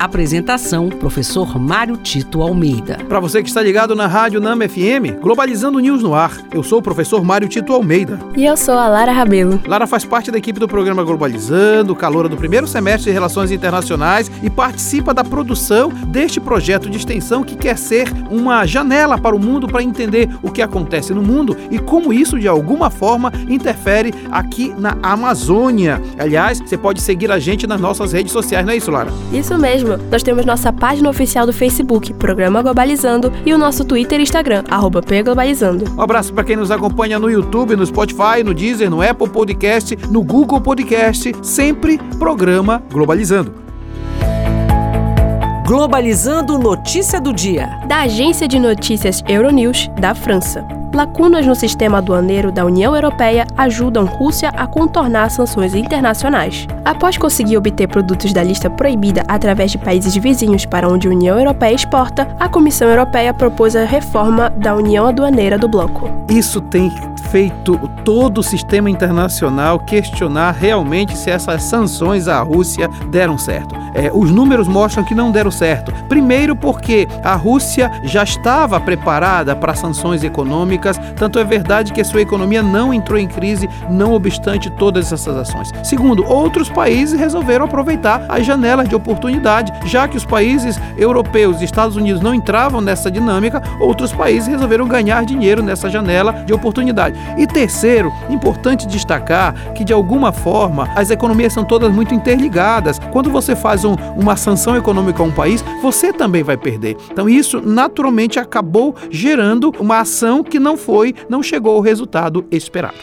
Apresentação: Professor Mário Tito Almeida. Para você que está ligado na Rádio Nama FM, Globalizando News no ar. Eu sou o professor Mário Tito Almeida. E eu sou a Lara Rabelo. Lara faz parte da equipe do programa Globalizando, caloura do primeiro semestre de Relações Internacionais e participa da produção deste projeto de extensão que quer ser uma janela para o mundo para entender o que acontece no mundo e como isso de alguma forma interfere aqui na Amazônia. Aliás, você pode seguir a gente nas nossas redes sociais, não é isso, Lara? Isso mesmo nós temos nossa página oficial do Facebook, Programa Globalizando, e o nosso Twitter e Instagram, arroba Globalizando. Um abraço para quem nos acompanha no YouTube, no Spotify, no Deezer, no Apple Podcast, no Google Podcast, sempre Programa Globalizando. Globalizando Notícia do Dia. Da agência de notícias Euronews, da França. Lacunas no sistema aduaneiro da União Europeia ajudam Rússia a contornar sanções internacionais. Após conseguir obter produtos da lista proibida através de países vizinhos para onde a União Europeia exporta, a Comissão Europeia propôs a reforma da União Aduaneira do bloco. Isso tem feito todo o sistema internacional questionar realmente se essas sanções à Rússia deram certo. É, os números mostram que não deram certo. Primeiro, porque a Rússia já estava preparada para sanções econômicas, tanto é verdade que a sua economia não entrou em crise, não obstante todas essas ações. Segundo, outros países resolveram aproveitar as janelas de oportunidade, já que os países europeus e Estados Unidos não entravam nessa dinâmica, outros países resolveram ganhar dinheiro nessa janela de oportunidade. E terceiro, importante destacar que de alguma forma as economias são todas muito interligadas. Quando você faz um, uma sanção econômica a um país, você também vai perder. Então isso naturalmente acabou gerando uma ação que não foi, não chegou ao resultado esperado.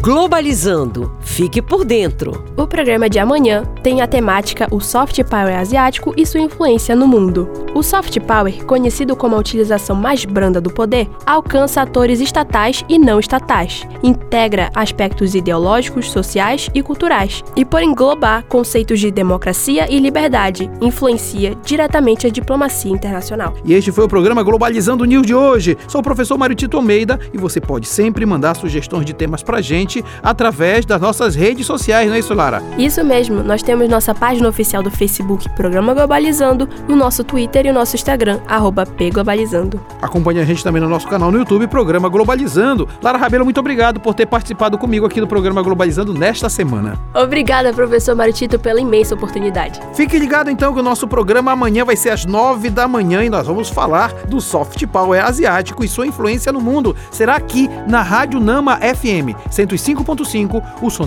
Globalizando. Fique por dentro. O programa de amanhã tem a temática O Soft Power Asiático e sua influência no mundo. O soft power, conhecido como a utilização mais branda do poder, alcança atores estatais e não estatais, integra aspectos ideológicos, sociais e culturais, e por englobar conceitos de democracia e liberdade, influencia diretamente a diplomacia internacional. E este foi o programa Globalizando News de hoje. Sou o professor Mário Tito Almeida e você pode sempre mandar sugestões de temas pra gente através das nossas redes sociais, não é isso, Lara? Isso mesmo, nós temos nossa página oficial do Facebook Programa Globalizando, no nosso Twitter e o nosso Instagram, arroba pglobalizando. Acompanhe a gente também no nosso canal no YouTube, Programa Globalizando. Lara Rabelo, muito obrigado por ter participado comigo aqui do Programa Globalizando nesta semana. Obrigada, professor Maritito, pela imensa oportunidade. Fique ligado então que o nosso programa amanhã vai ser às nove da manhã e nós vamos falar do soft power asiático e sua influência no mundo. Será aqui na Rádio Nama FM 105.5, o som